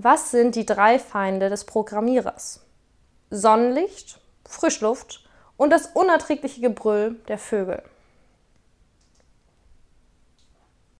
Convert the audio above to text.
Was sind die drei Feinde des Programmierers? Sonnenlicht, Frischluft und das unerträgliche Gebrüll der Vögel.